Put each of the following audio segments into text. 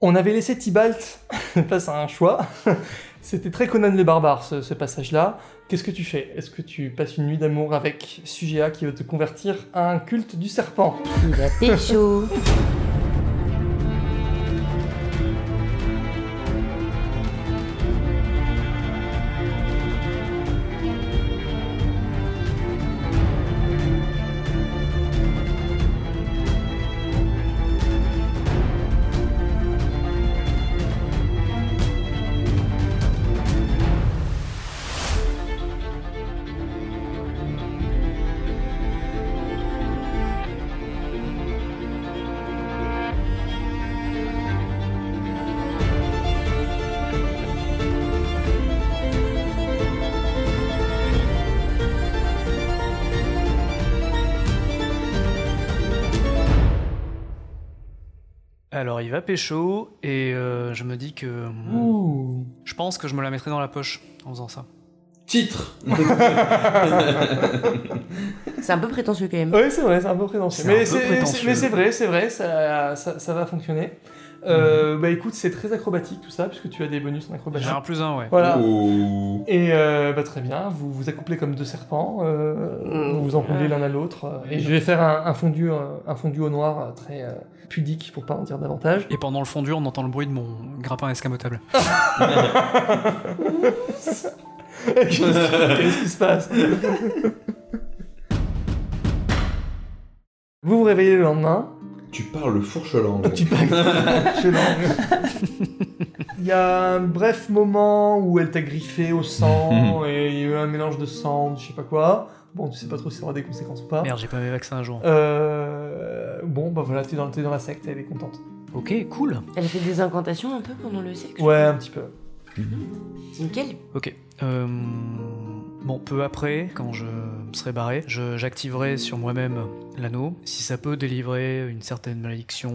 On avait laissé Tybalt face à un choix. C'était très Conan le barbare ce, ce passage-là. Qu'est-ce que tu fais? Est-ce que tu passes une nuit d'amour avec Sugea qui veut te convertir à un culte du serpent? Il pécho. Alors il va pécho et euh, je me dis que hmm, Ouh je pense que je me la mettrai dans la poche en faisant ça. Titre C'est un peu prétentieux quand même. Oui, c'est vrai, c'est un peu prétentieux. Mais c'est vrai, c'est vrai, ça, ça, ça va fonctionner. Euh, Bah écoute, c'est très acrobatique tout ça, puisque tu as des bonus en acrobatie. J'ai un plus un, ouais. Voilà. Oh. Et euh, bah, très bien, vous vous accouplez comme deux serpents, euh, vous vous enroulez l'un à l'autre. euh, et je vais faire un, un fondu, un fondu au noir très euh, pudique pour pas en dire davantage. Et pendant le fondu, on entend le bruit de mon grappin escamotable. Qu'est-ce qui se passe Vous vous réveillez le lendemain. Tu parles fourche-langue. Tu parles je langue. Il y a un bref moment où elle t'a griffé au sang et il y a eu un mélange de sang, je sais pas quoi. Bon, tu sais pas trop si ça aura des conséquences ou pas. Merde, j'ai pas mes vaccins à jour. Euh, bon, bah voilà, t'es dans, t'es dans la secte, elle est contente. Ok, cool. Elle a fait des incantations un peu pendant le sexe. Ouais, un petit peu. C'est nickel. Ok. Euh, bon, peu après, quand je serai barré, je- j'activerai sur moi-même l'anneau. Si ça peut délivrer une certaine malédiction,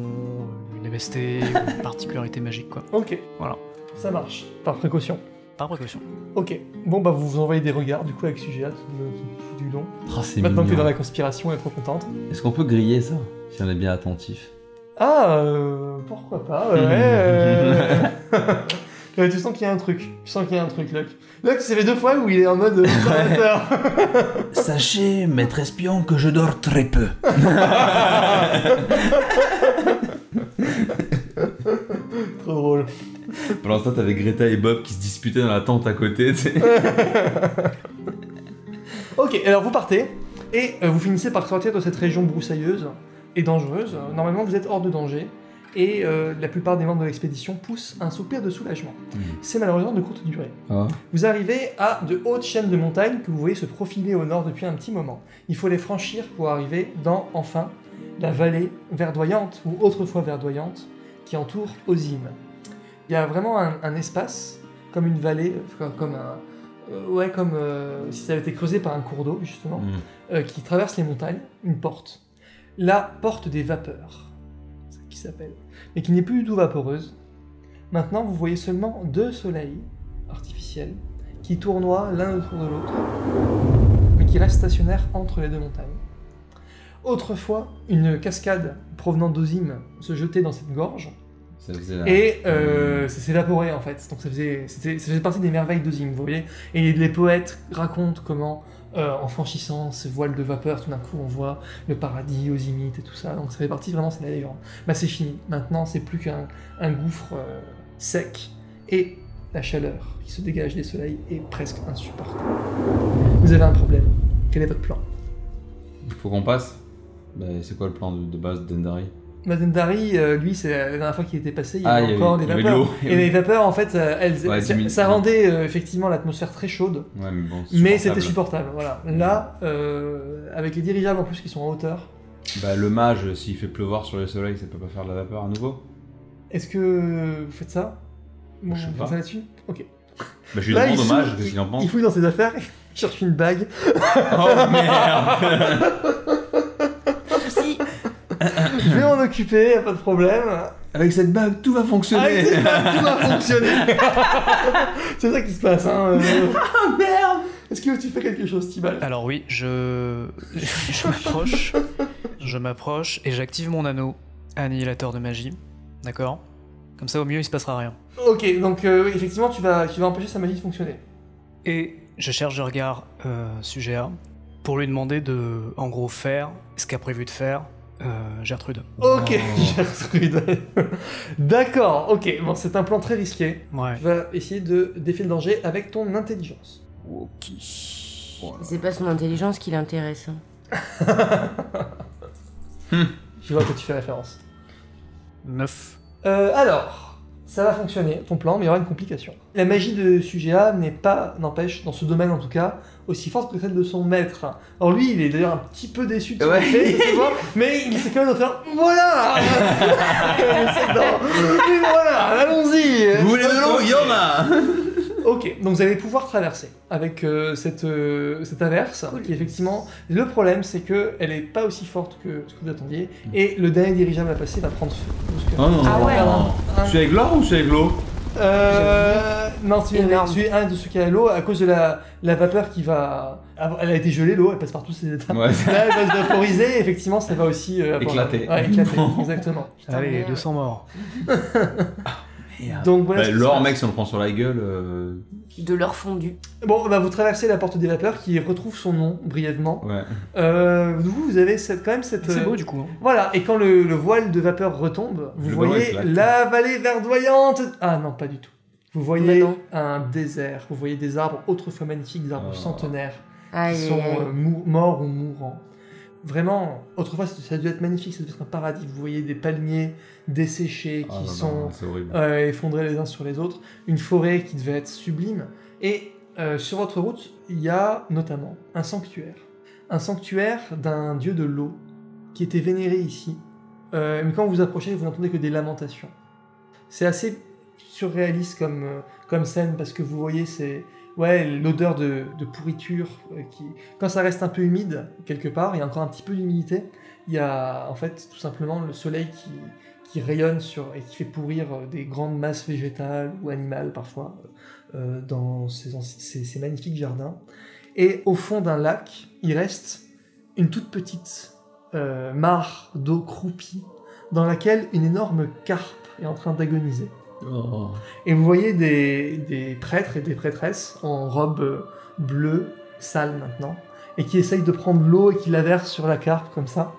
une MST, ou une particularité magique, quoi. Ok. Voilà. Ça marche. Par précaution. Par précaution. Ok. Bon, bah vous vous envoyez des regards, du coup, avec Sugea, tout le tout du long. Ah, c'est Maintenant que t'es mignon. dans la conspiration, elle est trop contente. Est-ce qu'on peut griller ça? Si on est bien attentif. Ah, euh, pourquoi pas, ouais. euh. Ouais, tu sens qu'il y a un truc. Tu sens qu'il y a un truc, Luck. Luck, ça fait deux fois où il est en mode euh, observateur. Sachez, maître espion, que je dors très peu. Trop drôle. Ce temps, t'avais Greta et Bob qui se disputaient dans la tente à côté. Ok, alors vous partez, et euh, vous finissez par sortir de cette région broussailleuse et dangereuse. Normalement, vous êtes hors de danger, et euh, la plupart des membres de l'expédition poussent un soupir de soulagement. C'est malheureusement de courte durée. Ah. Vous arrivez à de hautes chaînes de montagnes que vous voyez se profiler au nord depuis un petit moment. Il faut les franchir pour arriver dans, enfin, la vallée verdoyante, ou autrefois verdoyante, qui entoure Ozim. Il y a vraiment un, un espace, comme une vallée, comme- un... euh, ouais, comme euh, si ça avait été creusé par un cours d'eau, justement, Mm. euh, qui traverse les montagnes, une porte. La porte des vapeurs, qui s'appelle, mais qui n'est plus du tout vaporeuse. Maintenant, vous voyez seulement deux soleils artificiels qui tournoient l'un autour de l'autre, mais qui restent stationnaires entre les deux montagnes. Autrefois, une cascade provenant d'Ozim se jetait dans cette gorge, Ça faisait la... et euh, ça s'évaporait en fait. Donc ça faisait, ça faisait partie des merveilles d'Ozim, vous voyez. Et les poètes racontent comment, euh, en franchissant ce voile de vapeur, tout d'un coup on voit le paradis, Ozimite et tout ça. Donc ça fait partie vraiment, c'est la légende. Bah c'est fini. Maintenant c'est plus qu'un un gouffre euh, sec et la chaleur qui se dégage des soleils est presque insupportable. Vous avez un problème. Quel est votre plan? Faut qu'on passe bah, C'est quoi le plan de, de base d'Endari? Madendari, euh, lui, c'est la dernière fois qu'il était passé, il y Ah, avait y encore avait- des il y avait de vapeurs. Et les vapeurs, en fait, elles, Ouais, ça, rendait euh, effectivement l'atmosphère très chaude, Ouais, mais bon. mais supportable. c'était supportable. Voilà. Là, euh, avec les dirigeables en plus qui sont en hauteur, Bah, le mage, s'il fait pleuvoir sur le soleil, ça peut pas faire de la vapeur à nouveau est-ce que vous faites ça? Bon, Je sais pas. ça là-dessus? Ok. Bah, je lui demande au mage, fouille- qu'est-ce qu'il en pense Il fouille dans ses affaires, il cherche une bague. Oh merde. Je vais m'en occuper, y a pas de problème. Avec cette bague, tout va Ah, fonctionner tout va fonctionner. c'est ça qui se passe. Hein. Oh merde Est-ce que tu fais quelque chose, Tibal? Alors oui, je, je m'approche, je m'approche et j'active mon anneau annihilateur de magie, d'accord? Comme ça, au mieux, il se passera rien. Ok, donc euh, oui, effectivement, tu vas, tu vas empêcher sa magie de fonctionner. Et je cherche de regard euh, sujet A pour lui demander de, en gros, faire ce qu'a prévu de faire euh, Gertrude. Ok, Oh. Gertrude. D'accord, ok. Bon, c'est un plan très risqué. Ouais. Tu vas essayer de défier le danger avec ton intelligence. Ok. C'est pas son intelligence qui l'intéresse. hein. Je vois que tu fais référence. 9. Euh, alors, ça va fonctionner, ton plan, mais il y aura une complication. La magie de sujet A n'est pas, n'empêche, dans ce domaine en tout cas, aussi forte que celle de son maître. Alors lui, il est d'ailleurs un petit peu déçu de ce Ouais. qu'il fait, ça se voit, mais il essaie quand même faire Voilà voilà, Vous voulez de l'eau Il y en a Ok, donc vous allez pouvoir traverser avec euh, cette, euh, cette averse. Cool. Qui effectivement, le problème c'est que elle est pas aussi forte que ce que vous attendiez, et le dernier dirigeable à passer va prendre feu. Oh non, Ah ouais. Un- Je suis avec l'or ou suis avec l'eau Euh, non, tu es, Énorme. tu es un de ceux qui a l'eau à cause de la, la vapeur qui va. Elle a été gelée, l'eau, elle passe par tous ses états. Ouais. Là, elle va se vaporiser, et effectivement, ça va aussi. euh, avoir- Éclater. Ouais, éclater, exactement. Putain, Allez, merde. 200 morts. Donc voilà. Bah, se l'or, passe. mec, si on le prend sur la gueule. euh, De l'or fondu. Bon, bah, vous traversez la porte des vapeurs qui retrouve son nom brièvement. Ouais. Euh, vous, vous avez cette, quand même cette. C'est euh, beau du coup. hein. Voilà, et quand le, le voile de vapeur retombe, vous Le voyez éclate. la vallée verdoyante. Ah non, pas du tout. Vous voyez Bah non. un désert, vous voyez des arbres autrefois magnifiques, des arbres Oh. centenaires. Aïe, qui aïe, sont aïe. euh, mou- morts ou mourants. Vraiment, autrefois ça dû être magnifique, ça devait être un paradis. Vous voyez des palmiers desséchés qui Ah, non, sont non, euh, effondrés les uns sur les autres, une forêt qui devait être sublime. Et euh, sur votre route, il y a notamment un sanctuaire. Un sanctuaire d'un dieu de l'eau qui était vénéré ici. Euh, mais quand vous vous approchez, vous n'entendez que des lamentations. C'est assez surréaliste comme, comme scène parce que vous voyez c'est ouais l'odeur de, pourriture euh, qui quand ça reste un peu humide quelque part il y a encore un petit peu d'humidité il y a en fait tout simplement le soleil qui, rayonne sur et qui fait pourrir euh, des grandes masses végétales ou animales parfois euh, dans ces, magnifiques jardins. Et au fond d'un lac il reste une toute petite mare d'eau croupie dans laquelle une énorme carpe est en train d'agoniser Oh. et vous voyez des, des prêtres et des prêtresses en robe euh, bleue, sale maintenant, et qui essayent de prendre l'eau et qui la versent sur la carpe comme ça.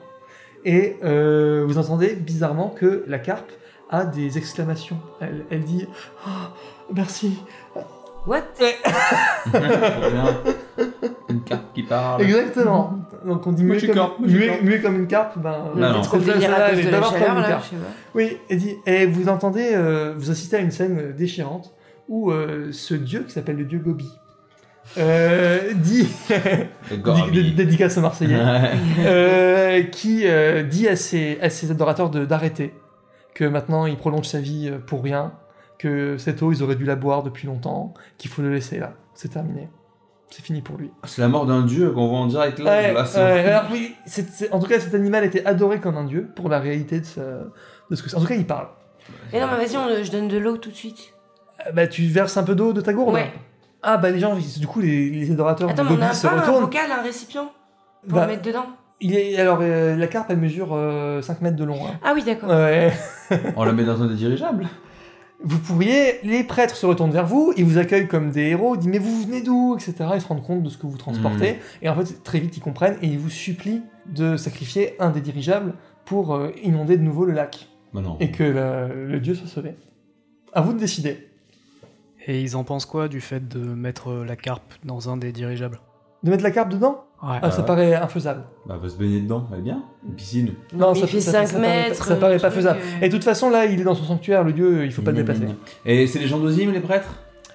Et euh, vous entendez bizarrement que la carpe a des exclamations. Elle, elle dit Ah, Merci. What? Une carte qui parle. Exactement. Donc on dit muet comme, carpe, muet- carpe. muet comme une carpe. Ben, non. Trop de celle-là, délire celle-là, à elle cause est de la bavard comme chaleur une là, carpe. Oui, et, dit, et vous entendez, euh, vous assistez à une scène déchirante où euh, ce dieu qui s'appelle le dieu Gobi euh, dit, dédicace aux Marseillais, euh, qui euh, dit à ses, à ses adorateurs de- d'arrêter, que maintenant il prolonge sa vie pour rien, que cette eau ils auraient dû la boire depuis longtemps, qu'il faut le laisser là, c'est terminé, c'est fini pour lui. C'est la mort d'un dieu qu'on voit en direct là. Ouais, là, c'est ouais, horrible. alors, oui, en tout cas cet animal était adoré comme un dieu pour la réalité de, sa- de ce que c'est. En tout cas il parle. Mais non, mais vas-y, je donne de l'eau tout de suite. Euh, Bah tu verses un peu d'eau de ta gourde Ouais. Ah bah les gens, du coup les, les adorateurs Attends, de mais on a se pas un bocal, un récipient pour Bah, le mettre dedans il est, alors euh, la carpe elle mesure euh, 5 mètres de long. hein. Ah oui, d'accord. Ouais. On la met dans un des dirigeables. Vous pourriez, les prêtres se retournent vers vous, ils vous accueillent comme des héros, ils disent mais vous venez d'où, etc. Ils se rendent compte de ce que vous transportez, et en fait très vite ils comprennent et ils vous supplient de sacrifier un des dirigeables pour euh, inonder de nouveau le lac Bah non. et que le, le dieu soit sauvé. À vous de décider. Et ils en pensent quoi du fait de mettre la carpe dans un des dirigeables? De mettre la carpe dedans Ouais. ah, Ça ouais. paraît infaisable. Bah, va se baigner dedans, elle est bien. Une piscine. Non, ça- il fait ça- 5 ça paraît pas- mètres. ça paraît pas truc, faisable. euh. Et de toute façon là il est dans son sanctuaire, le dieu, il faut pas le déplacer. Et c'est les gens d'Ozim, les prêtres?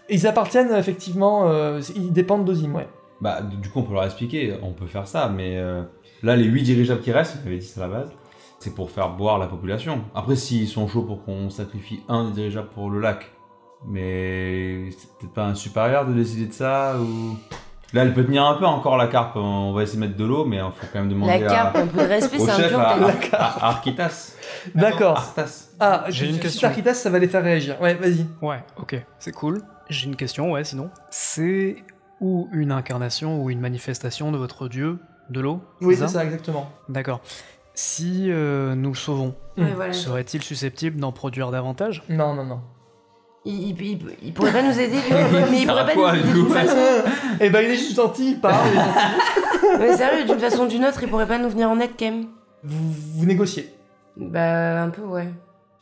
Ils appartiennent effectivement, euh, ils dépendent d'Ozim, ouais. Bah, du coup, on peut leur expliquer, on peut faire ça, mais euh, là, les 8 dirigeables qui restent, on avait dit ça à la base, c'est pour faire boire la population. Après, s'ils sont chauds pour qu'on sacrifie un des dirigeables pour le lac, mais c'est peut-être pas un supérieur de décider de ça, ou... Là, elle peut tenir un peu encore la carpe, on va essayer de mettre de l'eau, mais il faut quand même demander La carpe, à, un peu de respect, au c'est un chef, pion, à, t'as à, dit. à Arkitas. D'accord. Artas. Ah, J'ai une question. Arkitas, ça va les faire réagir. Ouais, vas-y. Ouais, ok, c'est cool. J'ai une question, ouais, sinon. C'est ou une incarnation ou une manifestation de votre dieu de l'eau Oui, c'est ça, exactement. D'accord. Si euh, nous le sauvons, voilà. serait-il susceptible d'en produire davantage? Non, non, non. Il, il- il- il pourrait pas nous aider, lui mais il pourrait pas quoi, nous aider du d'une façon. Eh ben, il est juste gentil, il parle. Mais sérieux, d'une façon ou d'une autre, il pourrait pas nous venir en aide quand même. vous, vous négociez. Bah, un peu, ouais.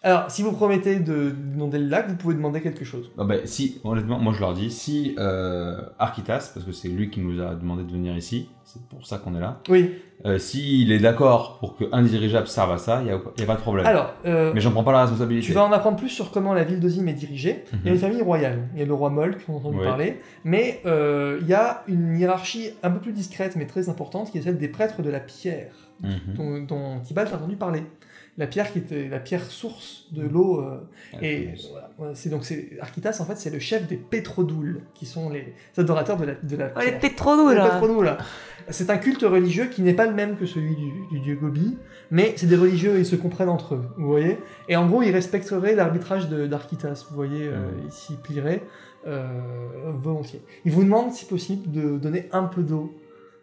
Alors, si vous promettez de demander le lac, vous pouvez demander quelque chose. Ah bah, si, honnêtement, moi je leur dis, si euh, Architas, parce que c'est lui qui nous a demandé de venir ici, c'est pour ça qu'on est là, Oui. euh, s'il est d'accord pour qu'un dirigeable serve à ça, il n'y a, pas de problème. Alors, euh, Mais j'en prends pas la responsabilité. tu vas en apprendre plus sur comment la ville d'Ozim est dirigée. Il y a Mhm. une famille royale. Il y a le roi Molk, dont on a entendu Oui. parler. Mais euh, il y a une hiérarchie un peu plus discrète, mais très importante, qui est celle des prêtres de la pierre, Mhm. dont, dont Tibalt a entendu parler. La pierre qui était la pierre source de l'eau. euh, et voilà, c'est donc c'est Architas en fait c'est le chef des pétrodoules qui sont les adorateurs de la de la Oh, les pétrodoules, là. C'est un culte religieux qui n'est pas le même que celui du, du dieu Gobi, mais c'est des religieux, ils se comprennent entre eux, vous voyez Et en gros, ils respecteraient l'arbitrage de- d'Architas, vous voyez, euh, ils s'y plieraient euh, volontiers. Ils vous demandent, si possible, de donner un peu d'eau,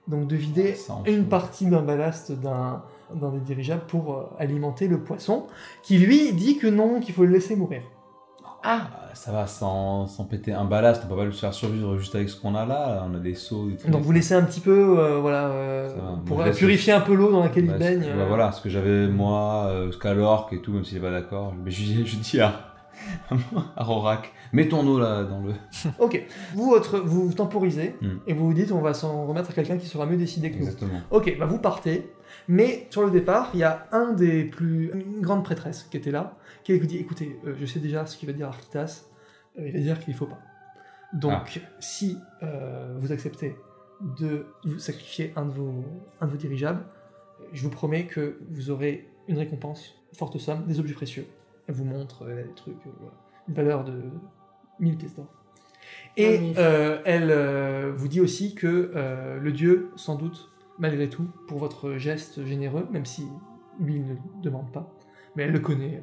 donc de vider une partie d'un ballast d'un d'un des dirigeables pour euh, alimenter le poisson, qui lui dit que non, qu'il faut le laisser mourir. Ah, Ah, Ça va, sans, sans péter un ballast, on peut pas le faire survivre juste avec ce qu'on a là. On a des seaux, des trucs. Donc vous laissez un petit peu, euh, voilà, euh, va. Pour purifier un peu l'eau dans laquelle Bah, il baigne. bah, euh. voilà, ce que j'avais moi, euh, Scalorc et tout, même s'il est pas d'accord. Mais je, je dis à, à Rorak, mets ton eau là dans le. Ok, vous, votre, vous temporisez Mm. et vous vous dites on va s'en remettre à quelqu'un qui sera mieux décidé que nous. Exactement. Ok, bah vous partez, mais sur le départ, il y a un des plus. une grande prêtresse qui était là, qui vous dit écoutez, euh, je sais déjà ce qu'il va dire Architas, euh, il va dire qu'il faut pas. Donc, si euh, vous acceptez de vous sacrifier un de, vos, un de vos dirigeables, je vous promets que vous aurez une récompense, forte somme, des objets précieux. Elle vous montre euh, des trucs, euh, voilà, une valeur de 1000 pièces d'or. Et Ah, euh, elle euh, vous dit aussi que euh, le dieu, sans doute, malgré tout, pour votre geste généreux, même si lui il ne demande pas, mais elle le connaît,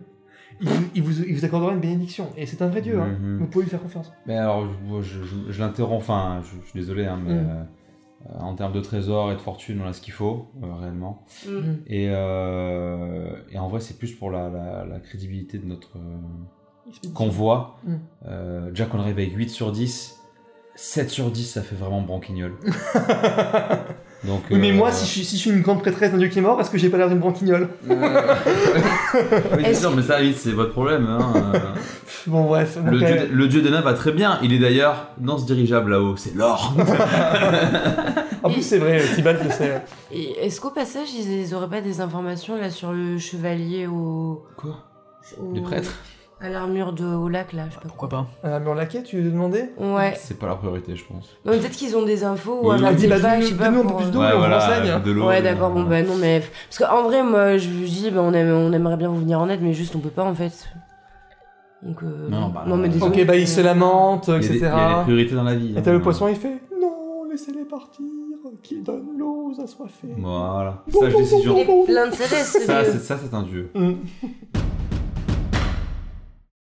il vous, il vous- il vous accordera une bénédiction. Et c'est un vrai dieu, hein. Mhm. vous pouvez lui faire confiance. Mais alors, je, je, je- je l'interromps, enfin, je, je suis désolé, hein, mais Mm. euh, en termes de trésors et de fortune, on a ce qu'il faut, euh, réellement. mm. Et, euh, et en vrai, c'est plus pour la, la- la crédibilité de notre euh, convoi. Mm. Euh, Jack, on arrive avec 8 sur 10. 7 sur 10, ça fait vraiment branquignol. Donc, Oui, mais euh, moi, si je, suis, si je suis une grande prêtresse d'un dieu qui est mort, est-ce que j'ai pas l'air d'une branquignole Euh, oui, c'est Est-ce sûr, mais ça, oui, c'est votre problème. hein, euh. Bon, bref. Le, dieu, euh, le dieu des nains va très bien. Il est d'ailleurs dans ce dirigeable là-haut. C'est l'or. En plus, c'est vrai, Tibalt le sait. Et est-ce qu'au passage, ils, ils auraient pas des informations là sur le chevalier au. Quoi? au- Des prêtres? À l'armure de au lac là, je sais pas Pourquoi pas? Un mur laquais, tu lui demandais Ouais. C'est pas la priorité, je pense. Non, mais peut-être qu'ils ont des infos ou un. Ah, artefact, je sais pas. peu pour, plus d'eau. et on renseigne. de l'eau. Ouais, d'accord, bon, bah non, mais. Parce qu'en vrai, moi, je vous dis, bah, on, aime- on aimerait bien vous venir en aide, mais juste, on peut pas en fait. Donc, euh, Non, bah, non, mais désolé. Ok, bah il se lamente, Il y, a des, etc. il y a des priorités dans la vie. Et t'as hein. le poisson, il fait Non, laissez-les partir, qui donne l'eau aux assoiffés. Voilà. Sage décision. Il est plein de sagesse, ce Ça, dieu. c'est ça, c'est un dieu. Mm.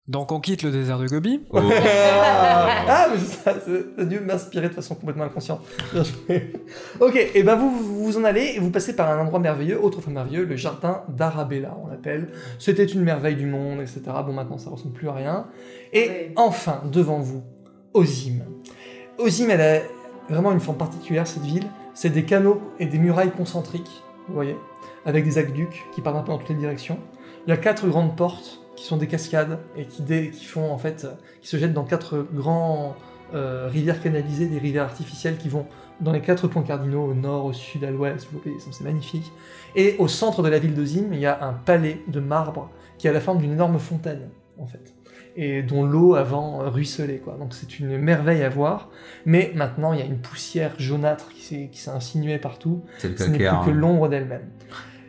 Donc on quitte le désert de Gobi. Oh. ah, mais ça, c'est- Dieu m'a inspiré de façon complètement inconsciente. Bien joué. ok, et ben vous, vous vous en allez et vous passez par un endroit merveilleux, autre fois merveilleux, le jardin d'Arabella, on l'appelle. C'était une merveille du monde, etc. Bon, maintenant ça ressemble plus à rien. Et Ouais. enfin, devant vous, Ozim. Ozim, elle a vraiment une forme particulière, cette ville. C'est des canaux et des murailles concentriques, vous voyez, avec des aqueducs qui partent un peu dans toutes les directions. Il y a quatre grandes portes qui sont des cascades et qui, font en fait, qui se jettent dans quatre grands euh, rivières canalisées, des rivières artificielles qui vont dans les quatre points cardinaux, au nord, au sud, à l'ouest. vous voyez, C'est magnifique. Et au centre de la ville de Zim, il y a un palais de marbre qui a la forme d'une énorme fontaine, en fait, et dont l'eau avant euh, ruisselait. Quoi. Donc c'est une merveille à voir. Mais maintenant, il y a une poussière jaunâtre qui s'est insinuée partout C'est le ce n'est plus que hein. l'ombre d'elle-même.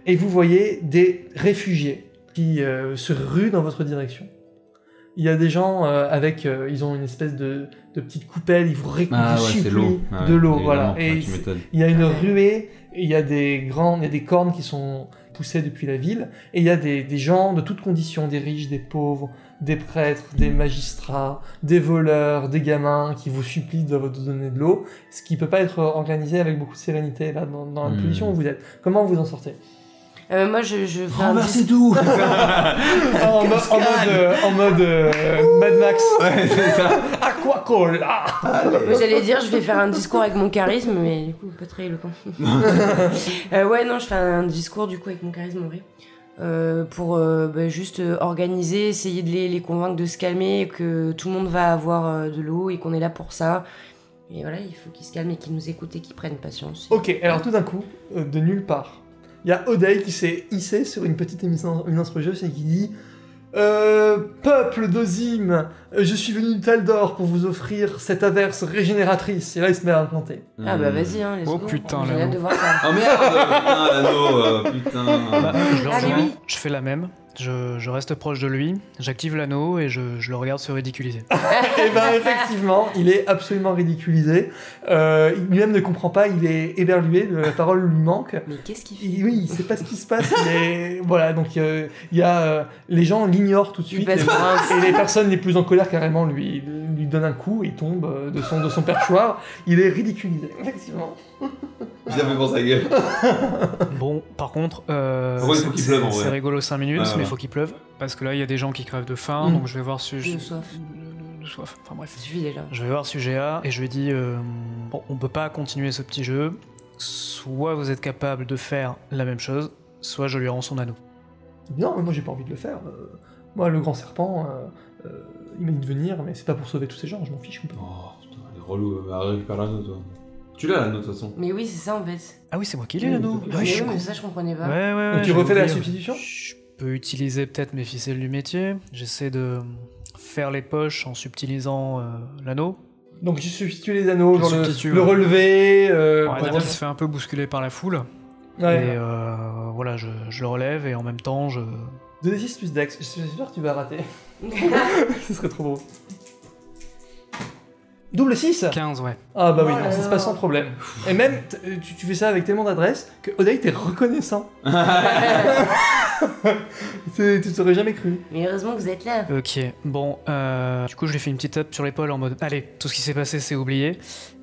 Et vous voyez des réfugiés qui euh, se ruent dans votre direction. Il y a des gens euh, avec, euh, ils ont une espèce de, de petite coupelle, ils vous, ré- Ah ouais, l'eau. Ah ouais, de l'eau, voilà. Ouais, Et m'étonnes. il y a une Ouais. ruée, il y a des grandes, il y a des cornes qui sont poussées depuis la ville, et il y a des, des gens de toutes conditions, des riches, des pauvres, des prêtres, des magistrats, des voleurs, des gamins qui vous supplient de vous donner de l'eau, ce qui peut pas être organisé avec beaucoup de sérénité là dans, dans la Hmm. position où vous êtes. Comment vous en sortez? Euh, moi, je, je fais un Renversez dis- tout en, mode, en mode, euh, en mode, euh, Mad Max. Ouais, c'est ça. Aquacola J'allais dire, je vais faire un discours avec mon charisme, mais du coup, pas très éloquent. Euh, ouais, non, je fais un discours du coup avec mon charisme en vrai. Euh, pour euh, bah, juste euh, organiser, essayer de les, les convaincre de se calmer, que tout le monde va avoir de l'eau et qu'on est là pour ça. Et voilà, il faut qu'ils se calment et qu'ils nous écoutent et qu'ils prennent patience. Ok, alors tout d'un coup, de nulle part, il y a Oday qui s'est hissé sur une petite émission, une et qui dit euh, Peuple d'Ozim, euh, je suis venu de Taldor pour vous offrir cette averse régénératrice. Et là, il se met à implanter. Ah bah vas-y, hein, let's Oh, putain, l'anneau. hâte de voir ça. Oh merde Putain, l'anneau, euh, Bah, putain je le Ah, rejoins, oui. je fais la même. Je, je reste proche de lui, j'active l'anneau et je, je le regarde se ridiculiser. et ben effectivement, il est absolument ridiculisé. Euh, il lui-même ne comprend pas, il est éberlué, la parole lui manque. Mais qu'est-ce qu'il fait Il- oui, il sait pas ce qui se passe. Mais voilà, donc euh, il y a euh, les gens l'ignorent tout de suite. Et, les personnes les plus en colère carrément lui lui donnent un coup, il tombe euh, de son de son perchoir. Il est ridiculisé. Effectivement. Il a fait pour sa gueule. Bon, par contre, euh, c'est- rigolo 5 minutes, mais ouais. Faut qu'il pleuve. Parce que là, il y a des gens qui crèvent de faim, Mm. donc je vais voir ce. De soif. De soif, enfin bref. Ça suffit déjà. Je vais voir et je lui dis euh, bon, on peut pas continuer ce petit jeu. Soit vous êtes capable de faire la même chose, soit je lui rends son anneau. Non, mais moi j'ai pas envie de le faire. Euh, moi, le grand serpent, euh, euh, il m'a dit de venir, mais c'est pas pour sauver tous ces gens. Je m'en fiche complètement. Oh putain, elle est relou, bah, récupère l'anneau toi. Tu l'as l'anneau de toute façon. Mais oui, c'est ça en fait. Ah oui, c'est moi qui l'ai l'anneau. oui, Ah oui, je suis mais con. ça, je comprenais pas. Ouais, ouais, ouais. Donc tu refais la substitution? Peux utiliser peut-être mes ficelles du métier. J'essaie de faire les poches en subtilisant euh, l'anneau. Donc tu substitues les anneaux, Je genre le, le relever. Euh, Ouais, se fait un peu bousculer par la foule. Ouais. Et euh, voilà, je, je le relève et en même temps, je. 2d6 plus Dex. J'espère que tu vas rater. Ce serait trop beau. Double 6 15, ouais. Ah bah oui, Oh non, ça se passe sans problème. Et même, euh, tu, tu fais ça avec tellement d'adresse que Oday t'es reconnaissant. Tu t'aurais jamais cru. Mais heureusement que vous êtes là. Ok, bon, euh, du coup, je lui fais une petite tape sur l'épaule en mode Allez, tout ce qui s'est passé, c'est oublié.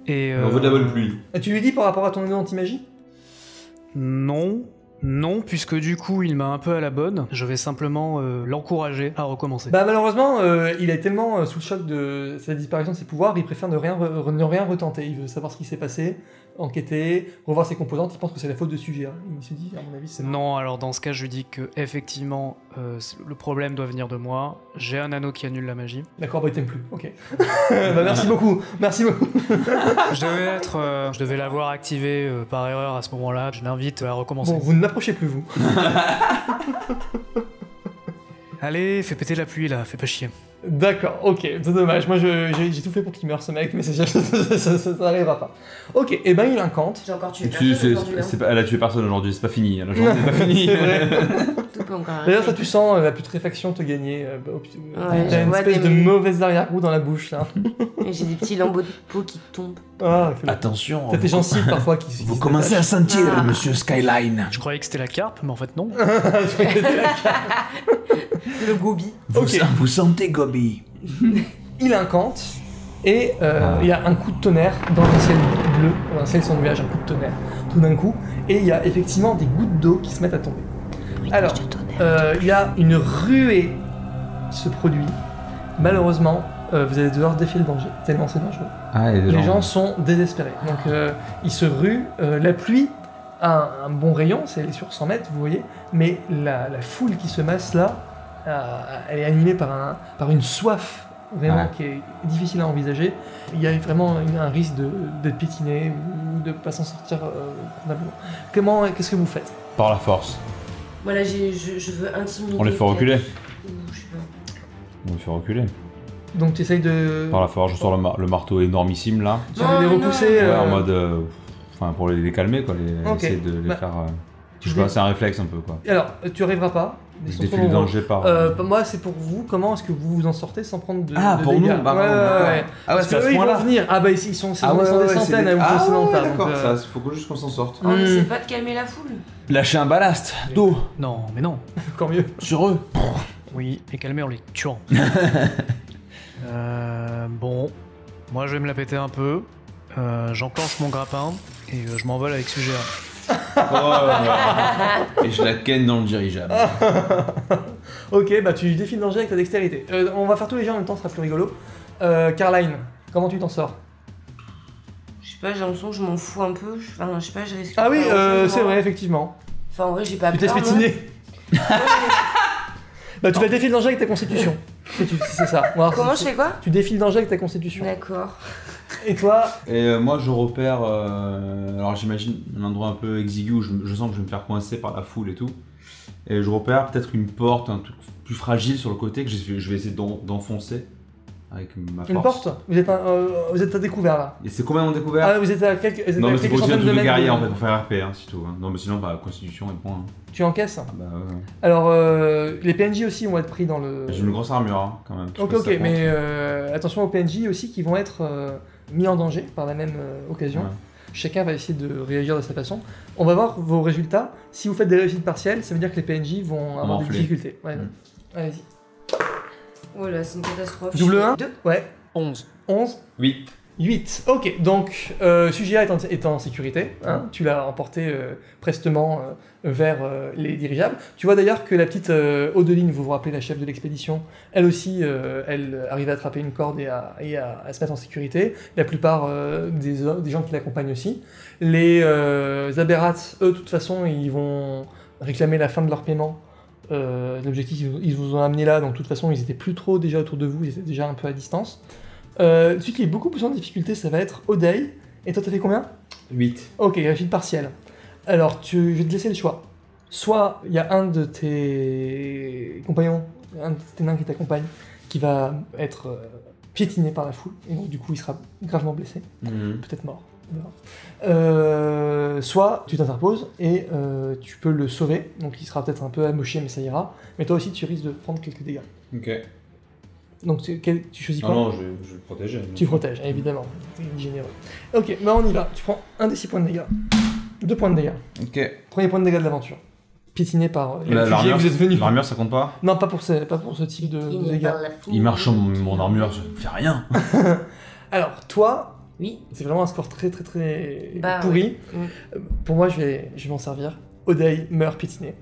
Et. On veut de la bonne pluie. Et tu lui dis par rapport à ton anneau anti-magie? Non, non, puisque du coup, il m'a un peu à la bonne. Je vais simplement euh, l'encourager à recommencer. Bah malheureusement, euh, il est tellement euh, sous le choc de sa disparition de ses pouvoirs, il préfère ne rien, re- ne rien retenter. Il veut savoir ce qui s'est passé, enquêter, revoir ses composantes. Il pense que c'est la faute de sujet. Il se dit, à mon avis, c'est Non, alors dans ce cas, je lui dis que effectivement, euh, le problème doit venir de moi. J'ai un anneau qui annule la magie. D'accord, bah il t'aime plus. Ok. bah, merci beaucoup. Merci beaucoup. Je devais être, euh, je devais l'avoir activé euh, par erreur à ce moment-là. Je l'invite à recommencer. Bon, vous ne m'approchez plus, vous. Allez, fais péter la pluie là, fais pas chier. D'accord, ok, c'est dommage. Moi, je- j'ai tout fait pour qu'il meure, ce mec, mais ça, ça, ça, ça- ça n'arrivera pas. Ok, et ben il incante. J'ai encore tué Tu- personne hein. pas- elle a tué personne aujourd'hui, c'est pas fini. La journée pas. C'est peut encore D'ailleurs, ça, tu sens euh, la putréfaction te gagner. euh, bah, T'as je une espèce de mauvaise arrière-goût dans la bouche, là. J'ai des petits lambeaux de peau qui tombent. Ah, que- Attention, T'as tes vous, gencives parfois qui. vous commencez à sentir, Ah. monsieur Skyline. Je croyais que c'était la carpe, mais en fait non. Le gobi. Vous, sentez Gobi il incante et euh, il y a un coup de tonnerre dans un ciel bleu, dans un ciel sans nuage, un coup de tonnerre tout d'un coup, et il y a effectivement des gouttes d'eau qui se mettent à tomber. Alors, euh, il y a une ruée qui se produit. Malheureusement, euh, vous allez devoir défier le danger, tellement c'est dangereux. Ah, Les gens. gens sont désespérés. Donc euh, ils se ruent. euh, la pluie a un, un bon rayon, c'est elle est sur 100 mètres, vous voyez, mais la, la foule qui se masse là, elle est animée par, un, par une soif vraiment Ouais. qui est difficile à envisager. Il y a vraiment un risque d'être piétiné ou de ne pas s'en sortir euh, convenablement. Comment, qu'est-ce que vous faites? Par la force. Voilà, je, je veux intimider. On les fait reculer. je sais pas. On les fait reculer. Donc tu essayes de, Par la force, je sors le, mar- le marteau énormissime là. tu de les repousser. Ouais, euh, en mode. euh, Enfin, pour les, les calmer quoi. Les, Ok. Essayer de les Bah, faire. euh, tu je sais pas, veux- c'est un réflexe un peu quoi. Alors, tu arriveras pas. Je défie le danger par. Euh, moi, c'est pour vous. Comment est-ce que vous vous en sortez sans prendre de, Ah, de pour nous Bah, Ouais, ouais. Ah ouais, Parce c'est à que ce eux, ils vont venir. Ah bah ils ils sont, Ah ouais, sont ouais, des ouais, centaines à vous ah foncer dans le ouais, d'accord, euh, ça, faut que juste qu'on s'en sorte. Oh, mais Hmm. c'est pas de calmer la foule. Lâchez un ballast d'eau Non, mais non. Encore mieux. sur eux. Oui, et calmer en les tuant. Euh, bon, moi je vais me la péter un peu. Euh, J'enclenche mon grappin et euh, je m'envole avec ce GA. Oh, et je la ken dans le dirigeable. Ok, bah tu défies le danger avec ta dextérité. Euh, on va faire tous les jeux en même temps, ce sera plus rigolo. Euh, Caroline, comment tu t'en sors? Je sais pas, j'ai l'impression que je m'en fous un peu. Enfin, je sais pas, je risque. Ah oui, euh, c'est moi. vrai, effectivement. Enfin, en vrai, j'ai pas tu t'es moi. spétiné. bah tu vas défier le danger avec ta constitution. C'est tu- c'est ça. Comment je fais quoi Tu défies le danger avec ta constitution. D'accord. Et toi, Et euh, moi, je repère. euh, alors, j'imagine un endroit un peu exigu où je, je sens que je vais me faire coincer par la foule et tout. Et je repère peut-être une porte, un truc plus fragile sur le côté que je vais, je vais essayer d'en- d'enfoncer avec ma force. une porte Vous êtes, un- euh, vous êtes à découvert là. Et c'est combien on découvert Ah, vous êtes à quelques, vous êtes Non, à mais c'est quelques pour utiliser un centaines de truc de mètres. guerrier en fait, pour faire RP, hein, c'est tout. hein. Non, mais sinon, bah, constitution et point. hein. Tu encaisses Ah, bah, ouais, ouais. Alors, euh, les PNJ aussi vont être pris dans le. J'ai une grosse armure hein, quand même. Je sais Ok, si ok, mais euh, attention aux PNJ aussi qui vont être euh, mis en danger par la même euh, occasion. Ouais. Chacun va essayer de réagir de sa façon. On va voir vos résultats. Si vous faites des réussites partielles, ça veut dire que les PNJ vont avoir des difficultés. Ouais. Mm. Allez-y. Oh là, c'est une catastrophe. Double 1 Deux. Ouais. 11. 11 Oui. 8. Ok, donc euh, Sugia est en, est en sécurité. hein. Tu l'as emporté euh, prestement euh, vers euh, les dirigeables. Tu vois d'ailleurs que la petite euh, Odeline, vous vous rappelez la chef de l'expédition, elle aussi, euh, elle arrive à attraper une corde et, à, et à- à se mettre en sécurité. La plupart euh, des, des gens qui l'accompagnent aussi. Les euh, Aberrats, eux, de toute façon, ils vont réclamer la fin de leur paiement. Euh, L'objectif, ils, vous- ont amené là, donc de toute façon, ils étaient plus trop déjà autour de vous, ils étaient déjà un peu à distance. Euh, celui qui est beaucoup plus en difficulté, ça va être Oday. Et toi, t'as fait combien? 8. Ok, réussite partielle. Alors, tu, je vais te laisser le choix. Soit il y a un de tes compagnons, un de tes nains qui t'accompagne, qui va être euh, piétiné par la foule, et donc du coup, il sera gravement blessé, peut-être mort. Euh, soit tu t'interposes et euh, tu peux le sauver, donc il sera peut-être un peu amoché, mais ça ira. Mais toi aussi, tu risques de prendre quelques dégâts. Ok. Donc, tu, quel- tu choisis quoi non, je, vais- je vais le protéger. Tu protèges, évidemment. Tu es généreux. Ok, bah on y va. Tu prends un des 6 points de dégâts. Deux points de dégâts. Ok. Premier point de dégâts de l'aventure. Piétiné par les La- que vous êtes venus. l'armure, ça compte pas Non, pas pour ce, pas pour ce type de, de dégâts. Il marche sur mon, mon armure, ça me fait rien. Alors, toi, Oui. c'est vraiment un score très très très Bah, pourri. ouais. Euh, Pour moi, je vais, je vais m'en servir. Oday meurt piétiné.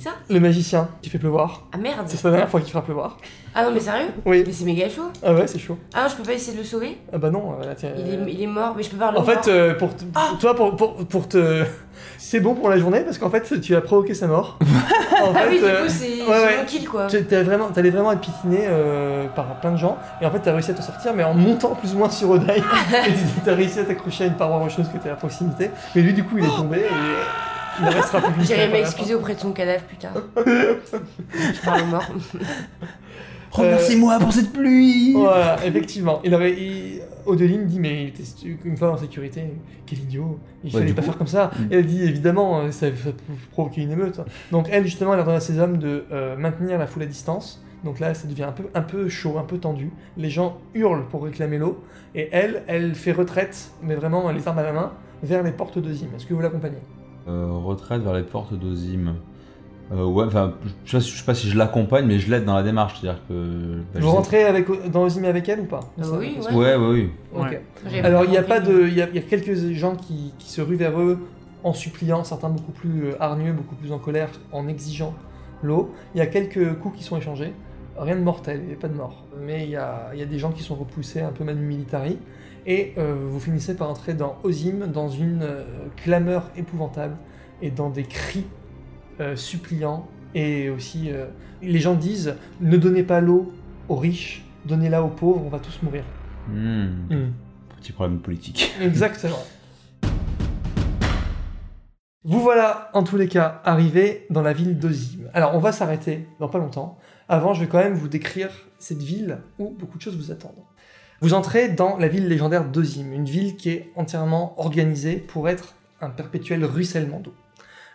Qui ça Le magicien qui fait pleuvoir. Ah merde. C'est la dernière fois qu'il fera pleuvoir. Ah non, mais sérieux Oui. Mais c'est méga chaud. Ah ouais, c'est chaud. Ah non, je peux pas essayer de le sauver Ah bah non, euh, là, tiens, il, euh, est, il est mort, mais je peux pas le En fait, euh, pour, te- pour toi, pour, pour, pour te. C'est bon pour la journée parce qu'en fait, tu as provoqué sa mort. En Ah oui, du euh, coup, c'est ouais, c'est ouais. mon kill quoi. Tu vraiment, t'allais vraiment être piétiné euh, par plein de gens, et en fait t'as réussi à te sortir, mais en montant plus ou moins sur Oday, et tu- t'as réussi à t'accrocher à une paroi rocheuse que t'es à proximité, mais lui du coup il est tombé, et il ne restera plus J'irai m'excuser auprès de son cadavre plus tard. je parle aux morts. Remercie-moi pour cette pluie. Voilà, effectivement. Il aurait, il- Odeline dit, mais il était une fois en sécurité, quel idiot, il Ouais, fallait pas coup. faire comme ça. Mm. Et elle dit, évidemment, euh, ça, ça peut provoquer une émeute. Donc elle, justement, elle ordonne à ses hommes de euh, maintenir la foule à distance. Donc là, ça devient un peu, un peu chaud, un peu tendu. Les gens hurlent pour réclamer l'eau. Et elle, elle fait retraite, mais vraiment les armes à la main, vers les portes de Zim. Est-ce que vous l'accompagnez? Retraite vers les portes d'Ozim. Euh, ouais, enfin, je sais, pas, si- je sais pas si je l'accompagne, mais je l'aide dans la démarche. C'est-à-dire que. bah, je Vous rentrez avec, dans Zim avec elle ou pas? Ah oui, ouais. Ouais, ouais, oui. Ok. Ouais. J'avais Alors il y a pas de, il y a, il y a quelques gens qui, qui se ruent vers eux en suppliant, certains beaucoup plus euh, hargneux, beaucoup plus en colère, en exigeant l'eau. Il y a quelques coups qui sont échangés, rien de mortel, il n'y a pas de mort. Mais il y a, il y a des gens qui sont repoussés un peu manu militari. Et euh, vous finissez par entrer dans Ozim, dans une euh, clameur épouvantable et dans des cris euh, suppliants. Et aussi, les gens disent ne donnez pas l'eau aux riches, donnez-la aux pauvres, on va tous mourir. Hmm, Petit problème politique. Exactement. Vous voilà, en tous les cas, arrivé dans la ville d'Ozim. Alors, on va s'arrêter dans pas longtemps. Avant, je vais quand même vous décrire cette ville où beaucoup de choses vous attendent. Vous entrez dans la ville légendaire d'Ozim, une ville qui est entièrement organisée pour être un perpétuel ruissellement d'eau.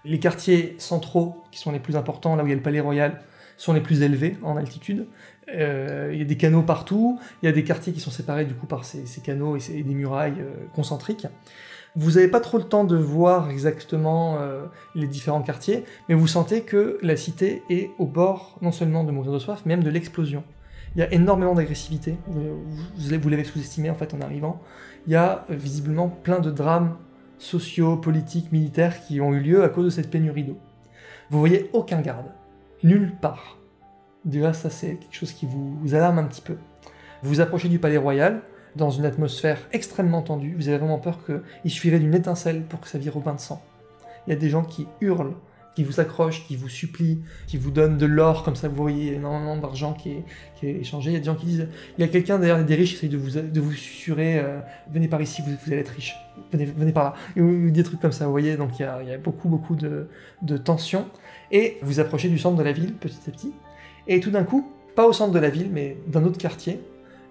Les quartiers centraux, qui sont les plus importants, là où il y a le palais royal, sont les plus élevés en altitude. Euh, il y a des canaux partout, il y a des quartiers qui sont séparés du coup par ces, canaux et des murailles euh, concentriques. Vous n'avez pas trop le temps de voir exactement euh, les différents quartiers, mais vous sentez que la cité est au bord non seulement de mourir de soif, mais même de l'explosion. Il y a énormément d'agressivité, vous, l'avez sous-estimé en fait en arrivant. Il y a euh, visiblement plein de drames sociaux, politiques, militaires qui ont eu lieu à cause de cette pénurie d'eau. Vous voyez aucun garde, nulle part. Déjà, ça c'est quelque chose qui vous, vous alarme un petit peu. Vous vous approchez du palais royal, dans une atmosphère extrêmement tendue. Vous avez vraiment peur qu'il suffirait d'une étincelle pour que ça vire au bain de sang. Il y a des gens qui hurlent, qui vous accrochent, qui vous supplient, qui vous donnent de l'or, comme ça vous voyez énormément d'argent qui est, échangé. Il y a des gens qui disent, il y a quelqu'un d'ailleurs, des riches qui essayent de vous, de vous susurrer, euh, venez par ici, vous, allez être riche, venez, venez par là. Et, ou des trucs comme ça, vous voyez, donc il y a, beaucoup, beaucoup de, de tensions. Et vous approchez du centre de la ville petit à petit. Et tout d'un coup, pas au centre de la ville, mais d'un autre quartier,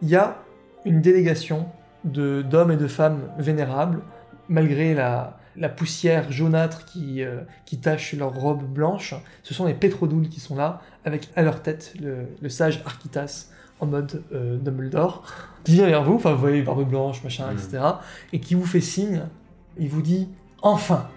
il y a une délégation d'hommes et de femmes vénérables, malgré la, la poussière jaunâtre qui, euh, qui tache leurs robes blanches. Ce sont les pétrodoules qui sont là, avec à leur tête le, le sage Architas en mode euh, Dumbledore, qui vient vers vous, enfin vous voyez barbe blanche, machin, Mhm. etc., et qui vous fait signe, il vous dit Enfin